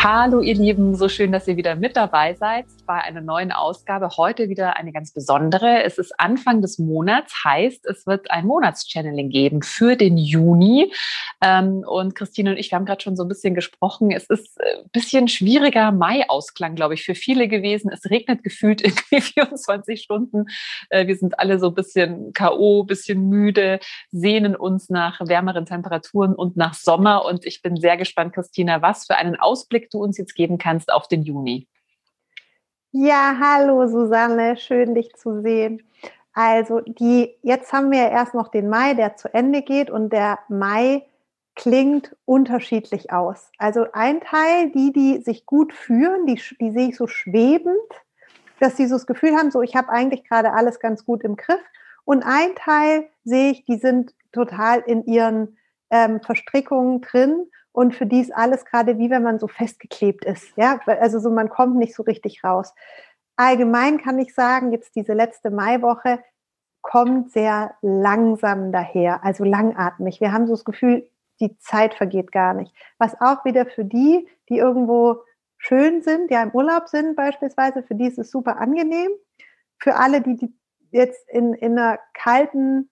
Hallo ihr Lieben, so schön, dass ihr wieder mit dabei seid bei einer neuen Ausgabe. Heute wieder eine ganz besondere. Es ist Anfang des Monats, heißt, es wird ein Monatschanneling geben für den Juni. Ähm, und Christine und ich, wir haben gerade schon so ein bisschen gesprochen. Es ist ein äh, bisschen schwieriger Mai-Ausklang, glaube ich, für viele gewesen. Es regnet gefühlt irgendwie 24 Stunden. Äh, wir sind alle so ein bisschen K.O., bisschen müde, sehnen uns nach wärmeren Temperaturen und nach Sommer. Und ich bin sehr gespannt, Christina, was für einen Ausblick du uns jetzt geben kannst auf den Juni. Ja, hallo Susanne, schön dich zu sehen. Also die, jetzt haben wir erst noch den Mai, der zu Ende geht und der Mai klingt unterschiedlich aus. Also ein Teil, die, die sich gut führen, die, die sehe ich so schwebend, dass sie so das Gefühl haben, so ich habe eigentlich gerade alles ganz gut im Griff. Und ein Teil sehe ich, die sind total in ihren ähm, Verstrickungen drin und für die ist alles gerade wie wenn man so festgeklebt ist. Ja, also so man kommt nicht so richtig raus. Allgemein kann ich sagen, jetzt diese letzte Maiwoche kommt sehr langsam daher, also langatmig. Wir haben so das Gefühl, die Zeit vergeht gar nicht. Was auch wieder für die, die irgendwo schön sind, ja im Urlaub sind beispielsweise, für die ist es super angenehm. Für alle, die, die jetzt in, in einer kalten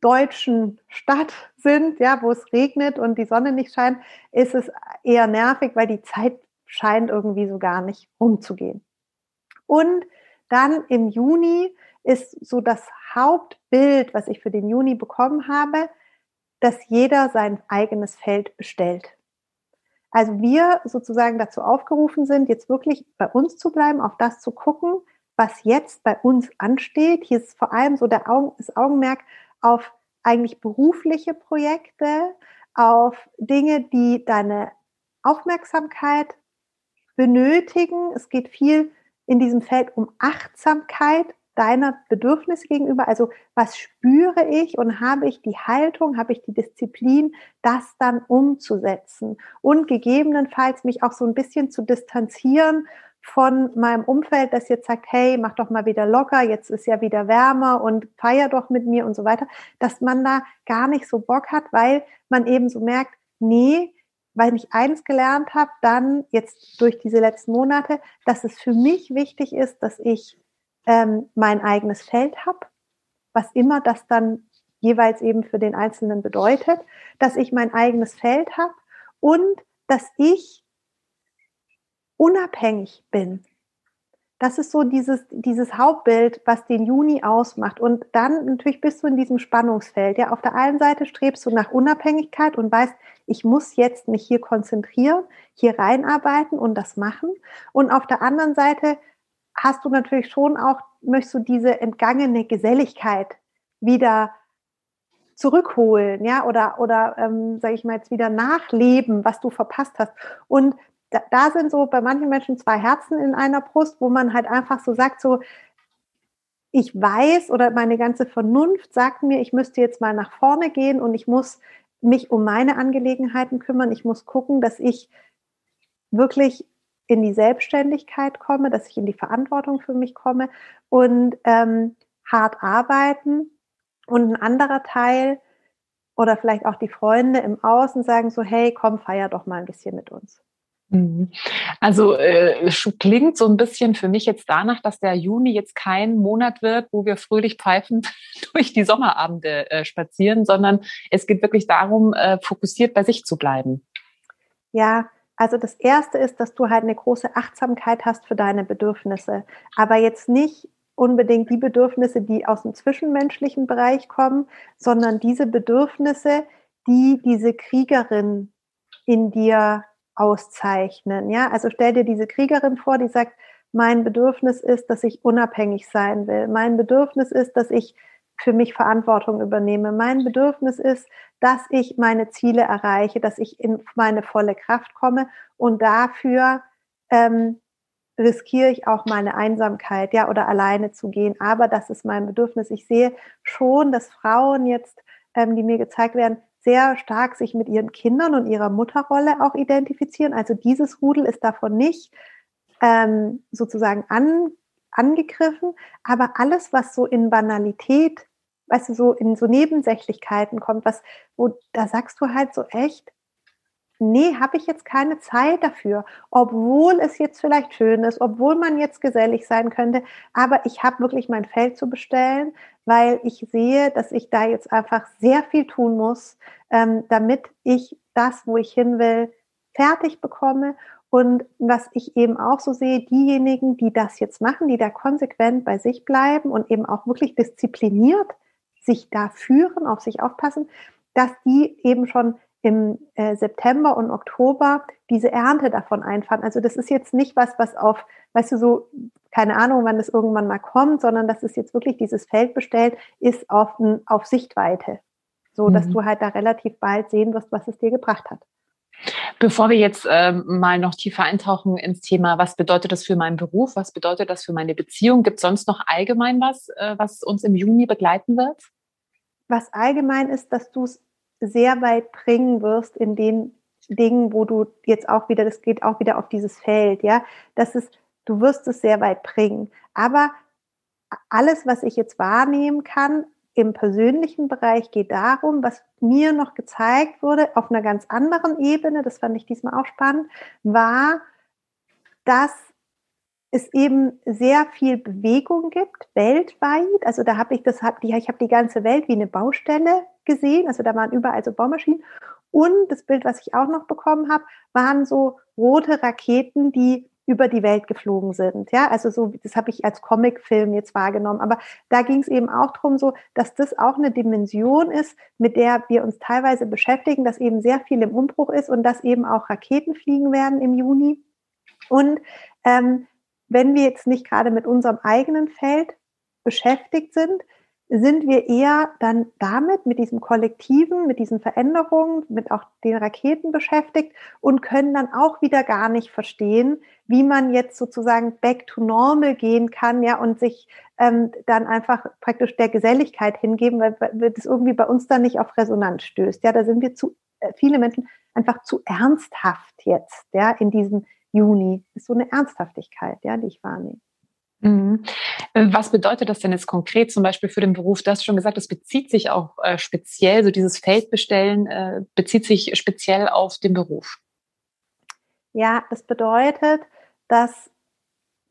deutschen Stadt sind, ja, wo es regnet und die Sonne nicht scheint, ist es eher nervig, weil die Zeit scheint irgendwie so gar nicht umzugehen. Und dann im Juni ist so das Hauptbild, was ich für den Juni bekommen habe, dass jeder sein eigenes Feld bestellt. Also wir sozusagen dazu aufgerufen sind, jetzt wirklich bei uns zu bleiben, auf das zu gucken, was jetzt bei uns ansteht. Hier ist vor allem so der Augen, das Augenmerk auf eigentlich berufliche Projekte, auf Dinge, die deine Aufmerksamkeit benötigen. Es geht viel in diesem Feld um Achtsamkeit deiner Bedürfnisse gegenüber. Also was spüre ich und habe ich die Haltung, habe ich die Disziplin, das dann umzusetzen und gegebenenfalls mich auch so ein bisschen zu distanzieren von meinem Umfeld, das jetzt sagt, hey, mach doch mal wieder locker, jetzt ist ja wieder wärmer und feier doch mit mir und so weiter, dass man da gar nicht so Bock hat, weil man eben so merkt, nee, weil ich eins gelernt habe, dann jetzt durch diese letzten Monate, dass es für mich wichtig ist, dass ich ähm, mein eigenes Feld habe, was immer das dann jeweils eben für den Einzelnen bedeutet, dass ich mein eigenes Feld habe und dass ich unabhängig bin. Das ist so dieses, dieses Hauptbild, was den Juni ausmacht. Und dann natürlich bist du in diesem Spannungsfeld. Ja, auf der einen Seite strebst du nach Unabhängigkeit und weißt, ich muss jetzt mich hier konzentrieren, hier reinarbeiten und das machen. Und auf der anderen Seite hast du natürlich schon auch, möchtest du diese entgangene Geselligkeit wieder zurückholen, ja, oder, oder ähm, sage ich mal jetzt wieder nachleben, was du verpasst hast. Und da, da sind so bei manchen Menschen zwei Herzen in einer Brust, wo man halt einfach so sagt, so, ich weiß oder meine ganze Vernunft sagt mir, ich müsste jetzt mal nach vorne gehen und ich muss mich um meine Angelegenheiten kümmern. Ich muss gucken, dass ich wirklich in die Selbstständigkeit komme, dass ich in die Verantwortung für mich komme und ähm, hart arbeiten. Und ein anderer Teil oder vielleicht auch die Freunde im Außen sagen so, hey, komm, feier doch mal ein bisschen mit uns. Mhm. Also äh, klingt so ein bisschen für mich jetzt danach, dass der Juni jetzt kein Monat wird, wo wir fröhlich pfeifend durch die Sommerabende äh, spazieren, sondern es geht wirklich darum, äh, fokussiert bei sich zu bleiben. Ja, also das Erste ist, dass du halt eine große Achtsamkeit hast für deine Bedürfnisse, aber jetzt nicht unbedingt die Bedürfnisse, die aus dem zwischenmenschlichen Bereich kommen, sondern diese Bedürfnisse, die diese Kriegerin in dir auszeichnen. Ja, also stell dir diese Kriegerin vor, die sagt, mein Bedürfnis ist, dass ich unabhängig sein will. Mein Bedürfnis ist, dass ich für mich Verantwortung übernehme. Mein Bedürfnis ist, dass ich meine Ziele erreiche, dass ich in meine volle Kraft komme und dafür ähm, riskiere ich auch meine Einsamkeit, ja, oder alleine zu gehen. Aber das ist mein Bedürfnis. Ich sehe schon, dass Frauen jetzt, ähm, die mir gezeigt werden, sehr stark sich mit ihren Kindern und ihrer Mutterrolle auch identifizieren. Also dieses Rudel ist davon nicht ähm, sozusagen an, angegriffen, aber alles, was so in Banalität, weißt du, so in so Nebensächlichkeiten kommt, was, wo da sagst du halt so echt, nee, habe ich jetzt keine Zeit dafür, obwohl es jetzt vielleicht schön ist, obwohl man jetzt gesellig sein könnte, aber ich habe wirklich mein Feld zu bestellen, weil ich sehe, dass ich da jetzt einfach sehr viel tun muss, ähm, damit ich das, wo ich hin will, fertig bekomme. Und was ich eben auch so sehe, diejenigen, die das jetzt machen, die da konsequent bei sich bleiben und eben auch wirklich diszipliniert sich da führen, auf sich aufpassen, dass die eben schon im äh, September und Oktober diese Ernte davon einfahren. Also das ist jetzt nicht was, was auf, weißt du, so, keine Ahnung, wann das irgendwann mal kommt, sondern das ist jetzt wirklich dieses Feld bestellt, ist auf, auf Sichtweite. So, dass mhm. du halt da relativ bald sehen wirst, was es dir gebracht hat. Bevor wir jetzt ähm, mal noch tiefer eintauchen ins Thema, was bedeutet das für meinen Beruf, was bedeutet das für meine Beziehung, gibt es sonst noch allgemein was, äh, was uns im Juni begleiten wird? Was allgemein ist, dass du es sehr weit bringen wirst in den Dingen, wo du jetzt auch wieder, das geht auch wieder auf dieses Feld, ja, das ist, du wirst es sehr weit bringen. Aber alles, was ich jetzt wahrnehmen kann im persönlichen Bereich, geht darum, was mir noch gezeigt wurde auf einer ganz anderen Ebene, das fand ich diesmal auch spannend, war, dass es eben sehr viel Bewegung gibt weltweit. Also da habe ich das, hab ich habe die ganze Welt wie eine Baustelle gesehen. Also da waren überall so Baumaschinen. Und das Bild, was ich auch noch bekommen habe, waren so rote Raketen, die über die Welt geflogen sind. Ja, also so, das habe ich als Comicfilm jetzt wahrgenommen. Aber da ging es eben auch darum, so, dass das auch eine Dimension ist, mit der wir uns teilweise beschäftigen, dass eben sehr viel im Umbruch ist und dass eben auch Raketen fliegen werden im Juni. Und ähm, wenn wir jetzt nicht gerade mit unserem eigenen Feld beschäftigt sind, sind wir eher dann damit, mit diesem Kollektiven, mit diesen Veränderungen, mit auch den Raketen beschäftigt und können dann auch wieder gar nicht verstehen, wie man jetzt sozusagen back to normal gehen kann, ja, und sich ähm, dann einfach praktisch der Geselligkeit hingeben, weil, weil das irgendwie bei uns dann nicht auf Resonanz stößt. Ja, da sind wir zu, äh, viele Menschen einfach zu ernsthaft jetzt, ja, in diesem Juni. Das ist so eine Ernsthaftigkeit, ja, die ich wahrnehme. Mhm. Was bedeutet das denn jetzt konkret zum Beispiel für den Beruf? Du hast schon gesagt, es bezieht sich auch äh, speziell, so dieses Feldbestellen äh, bezieht sich speziell auf den Beruf. Ja, das bedeutet, dass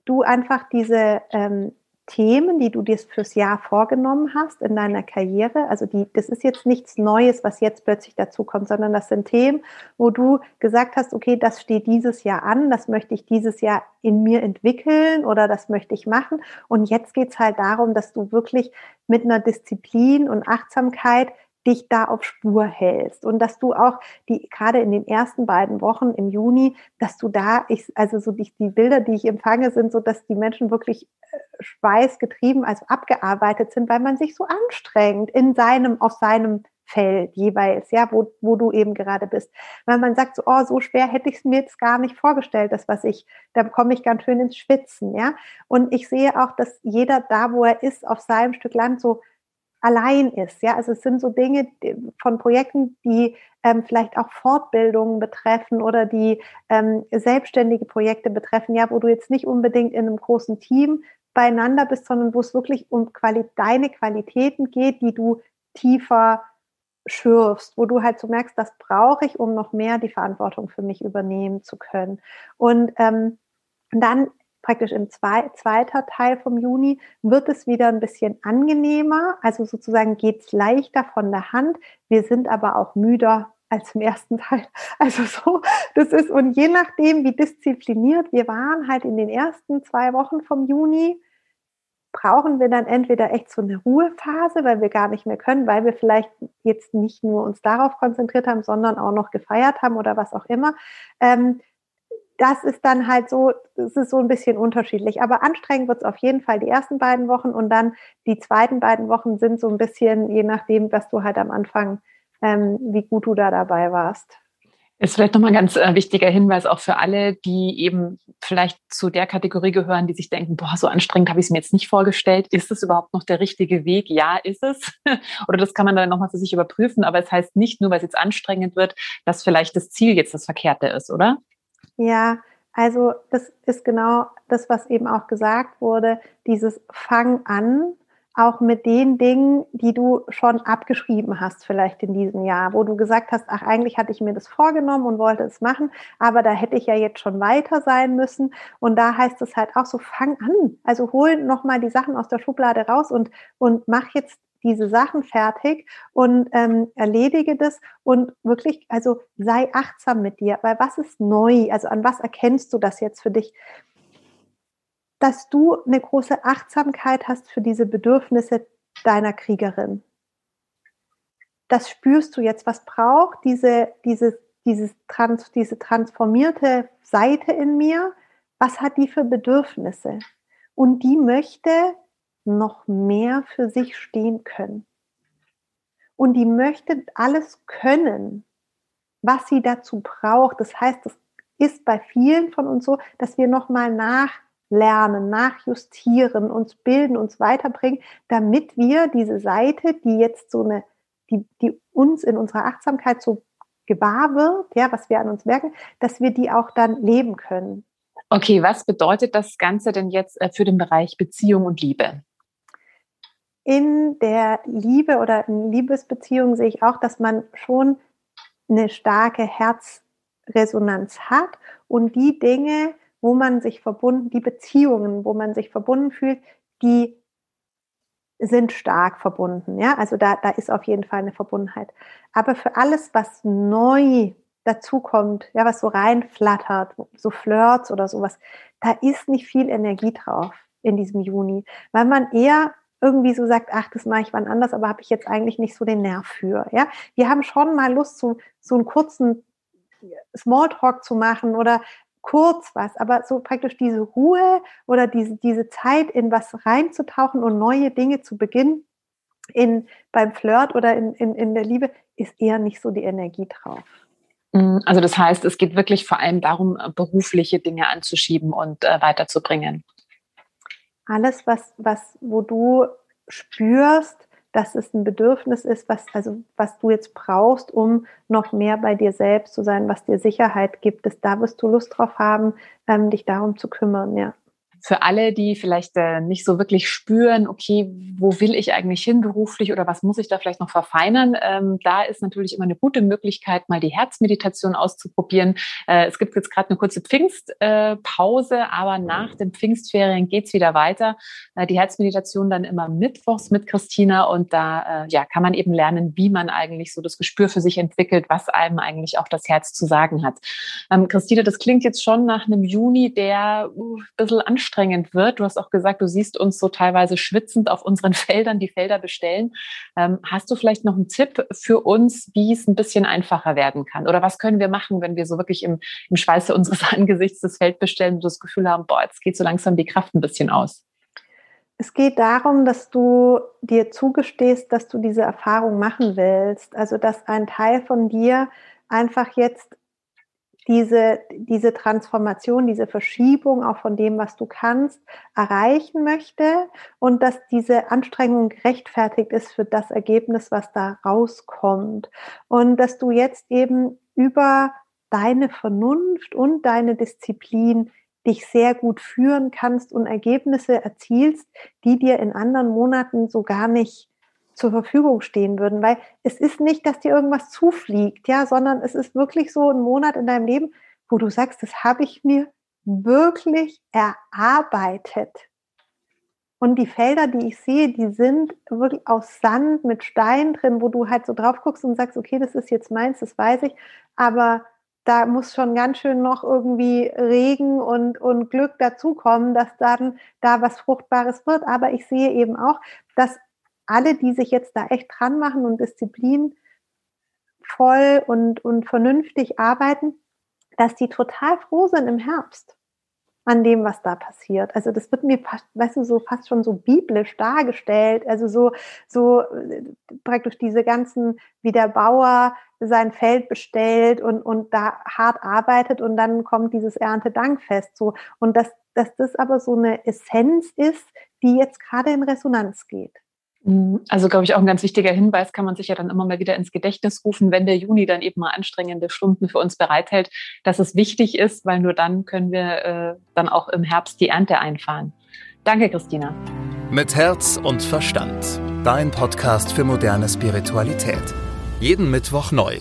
du einfach diese ähm, Themen, die du dir fürs Jahr vorgenommen hast in deiner Karriere. Also die, das ist jetzt nichts Neues, was jetzt plötzlich dazu kommt, sondern das sind Themen, wo du gesagt hast, okay, das steht dieses Jahr an, das möchte ich dieses Jahr in mir entwickeln oder das möchte ich machen. Und jetzt geht's halt darum, dass du wirklich mit einer Disziplin und Achtsamkeit dich da auf Spur hältst und dass du auch die gerade in den ersten beiden Wochen im Juni, dass du da ich also so die, die Bilder, die ich empfange, sind so, dass die Menschen wirklich äh, schweißgetrieben, also abgearbeitet sind, weil man sich so anstrengt in seinem auf seinem Feld jeweils, ja, wo, wo du eben gerade bist. Weil man sagt so, oh, so schwer hätte ich es mir jetzt gar nicht vorgestellt, das, was ich, da komme ich ganz schön ins Schwitzen, ja. Und ich sehe auch, dass jeder da, wo er ist, auf seinem Stück Land so allein ist. Ja, also es sind so Dinge von Projekten, die ähm, vielleicht auch Fortbildungen betreffen oder die ähm, selbstständige Projekte betreffen, ja, wo du jetzt nicht unbedingt in einem großen Team beieinander bist, sondern wo es wirklich um Quali deine Qualitäten geht, die du tiefer schürfst, wo du halt so merkst, das brauche ich, um noch mehr die Verantwortung für mich übernehmen zu können. Und ähm, dann praktisch im zwei, zweiter Teil vom Juni wird es wieder ein bisschen angenehmer. Also sozusagen geht es leichter von der Hand. Wir sind aber auch müder als im ersten Teil. Also so, das ist, und je nachdem, wie diszipliniert wir waren, halt in den ersten zwei Wochen vom Juni, brauchen wir dann entweder echt so eine Ruhephase, weil wir gar nicht mehr können, weil wir vielleicht jetzt nicht nur uns darauf konzentriert haben, sondern auch noch gefeiert haben oder was auch immer. Ähm, das ist dann halt so, es ist so ein bisschen unterschiedlich. Aber anstrengend wird es auf jeden Fall die ersten beiden Wochen und dann die zweiten beiden Wochen sind so ein bisschen, je nachdem, was du halt am Anfang, ähm, wie gut du da dabei warst. Ist vielleicht nochmal ein ganz äh, wichtiger Hinweis auch für alle, die eben vielleicht zu der Kategorie gehören, die sich denken, boah, so anstrengend habe ich es mir jetzt nicht vorgestellt. Ist es überhaupt noch der richtige Weg? Ja, ist es. Oder das kann man dann nochmal für sich überprüfen. Aber es heißt nicht nur, weil es jetzt anstrengend wird, dass vielleicht das Ziel jetzt das Verkehrte ist, oder? Ja, also das ist genau das, was eben auch gesagt wurde, dieses Fang an auch mit den Dingen, die du schon abgeschrieben hast, vielleicht in diesem Jahr, wo du gesagt hast, ach, eigentlich hatte ich mir das vorgenommen und wollte es machen, aber da hätte ich ja jetzt schon weiter sein müssen. Und da heißt es halt auch so, fang an. Also hol nochmal die Sachen aus der Schublade raus und, und mach jetzt diese Sachen fertig und ähm, erledige das und wirklich, also sei achtsam mit dir, weil was ist neu? Also an was erkennst du das jetzt für dich? dass du eine große Achtsamkeit hast für diese Bedürfnisse deiner Kriegerin. Das spürst du jetzt. Was braucht diese, diese, dieses Trans, diese transformierte Seite in mir? Was hat die für Bedürfnisse? Und die möchte noch mehr für sich stehen können. Und die möchte alles können, was sie dazu braucht. Das heißt, es ist bei vielen von uns so, dass wir nochmal nach lernen, nachjustieren, uns bilden, uns weiterbringen, damit wir diese Seite, die jetzt so eine, die, die uns in unserer Achtsamkeit so gewahr wird, ja, was wir an uns merken, dass wir die auch dann leben können. Okay, was bedeutet das Ganze denn jetzt äh, für den Bereich Beziehung und Liebe? In der Liebe oder in Liebesbeziehung sehe ich auch, dass man schon eine starke Herzresonanz hat und die Dinge, wo man sich verbunden, die Beziehungen, wo man sich verbunden fühlt, die sind stark verbunden. Ja, also da, da ist auf jeden Fall eine Verbundenheit. Aber für alles, was neu dazukommt, ja, was so reinflattert, so Flirts oder sowas, da ist nicht viel Energie drauf in diesem Juni, weil man eher irgendwie so sagt, ach, das mache ich wann anders, aber habe ich jetzt eigentlich nicht so den Nerv für. Ja, wir haben schon mal Lust, so, so einen kurzen Smalltalk zu machen oder kurz was, aber so praktisch diese Ruhe oder diese, diese Zeit in was reinzutauchen und neue Dinge zu beginnen, in, beim Flirt oder in, in, in der Liebe, ist eher nicht so die Energie drauf. Mm, also das heißt, es geht wirklich vor allem darum, berufliche Dinge anzuschieben und äh, weiterzubringen. Alles, was, was, wo du spürst, dass es ein Bedürfnis ist, was, also, was du jetzt brauchst, um noch mehr bei dir selbst zu sein, was dir Sicherheit gibt. Das, da wirst du Lust drauf haben, ähm, dich darum zu kümmern, ja für alle, die vielleicht äh, nicht so wirklich spüren, okay, wo will ich eigentlich hin beruflich oder was muss ich da vielleicht noch verfeinern, ähm, da ist natürlich immer eine gute Möglichkeit, mal die Herzmeditation auszuprobieren. Äh, es gibt jetzt gerade eine kurze Pfingstpause, äh, aber nach den Pfingstferien geht's wieder weiter. Äh, die Herzmeditation dann immer mittwochs mit Christina und da äh, ja, kann man eben lernen, wie man eigentlich so das Gespür für sich entwickelt, was einem eigentlich auch das Herz zu sagen hat. Ähm, Christina, das klingt jetzt schon nach einem Juni, der uh, ein bisschen anstrengend anstrengend wird. Du hast auch gesagt, du siehst uns so teilweise schwitzend auf unseren Feldern die Felder bestellen. Ähm, hast du vielleicht noch einen Tipp für uns, wie es ein bisschen einfacher werden kann? Oder was können wir machen, wenn wir so wirklich im, im Schweiße unseres Angesichts das Feld bestellen und das Gefühl haben, boah, jetzt geht so langsam die Kraft ein bisschen aus? Es geht darum, dass du dir zugestehst, dass du diese Erfahrung machen willst. Also, dass ein Teil von dir einfach jetzt diese, diese Transformation, diese Verschiebung auch von dem, was du kannst, erreichen möchte und dass diese Anstrengung gerechtfertigt ist für das Ergebnis, was da rauskommt. Und dass du jetzt eben über deine Vernunft und deine Disziplin dich sehr gut führen kannst und Ergebnisse erzielst, die dir in anderen Monaten so gar nicht zur Verfügung stehen würden, weil es ist nicht, dass dir irgendwas zufliegt, ja, sondern es ist wirklich so ein Monat in deinem Leben, wo du sagst, das habe ich mir wirklich erarbeitet. Und die Felder, die ich sehe, die sind wirklich aus Sand mit Stein drin, wo du halt so drauf guckst und sagst, okay, das ist jetzt meins, das weiß ich, aber da muss schon ganz schön noch irgendwie Regen und, und Glück dazukommen, dass dann da was Fruchtbares wird. Aber ich sehe eben auch, dass alle, die sich jetzt da echt dran machen und disziplinvoll und, und vernünftig arbeiten, dass die total froh sind im Herbst. an dem, was da passiert. Also das wird mir, weißt du, so fast schon so biblisch dargestellt. Also so, so äh, praktisch diese ganzen, wie der Bauer sein Feld bestellt und, und da hart arbeitet und dann kommt dieses Erntedankfest so. Und dass, dass das aber so eine Essenz ist, die jetzt gerade in Resonanz geht. Mhm. Also, glaube ich, auch ein ganz wichtiger Hinweis kann man sich ja dann immer mal wieder ins Gedächtnis rufen, wenn der Juni dann eben mal anstrengende Stunden für uns bereithält, dass es wichtig ist, weil nur dann können wir äh, dann auch im Herbst die Ernte einfahren. Danke, Christina. Mit Herz und Verstand. Dein Podcast für moderne Spiritualität. Jeden Mittwoch neu.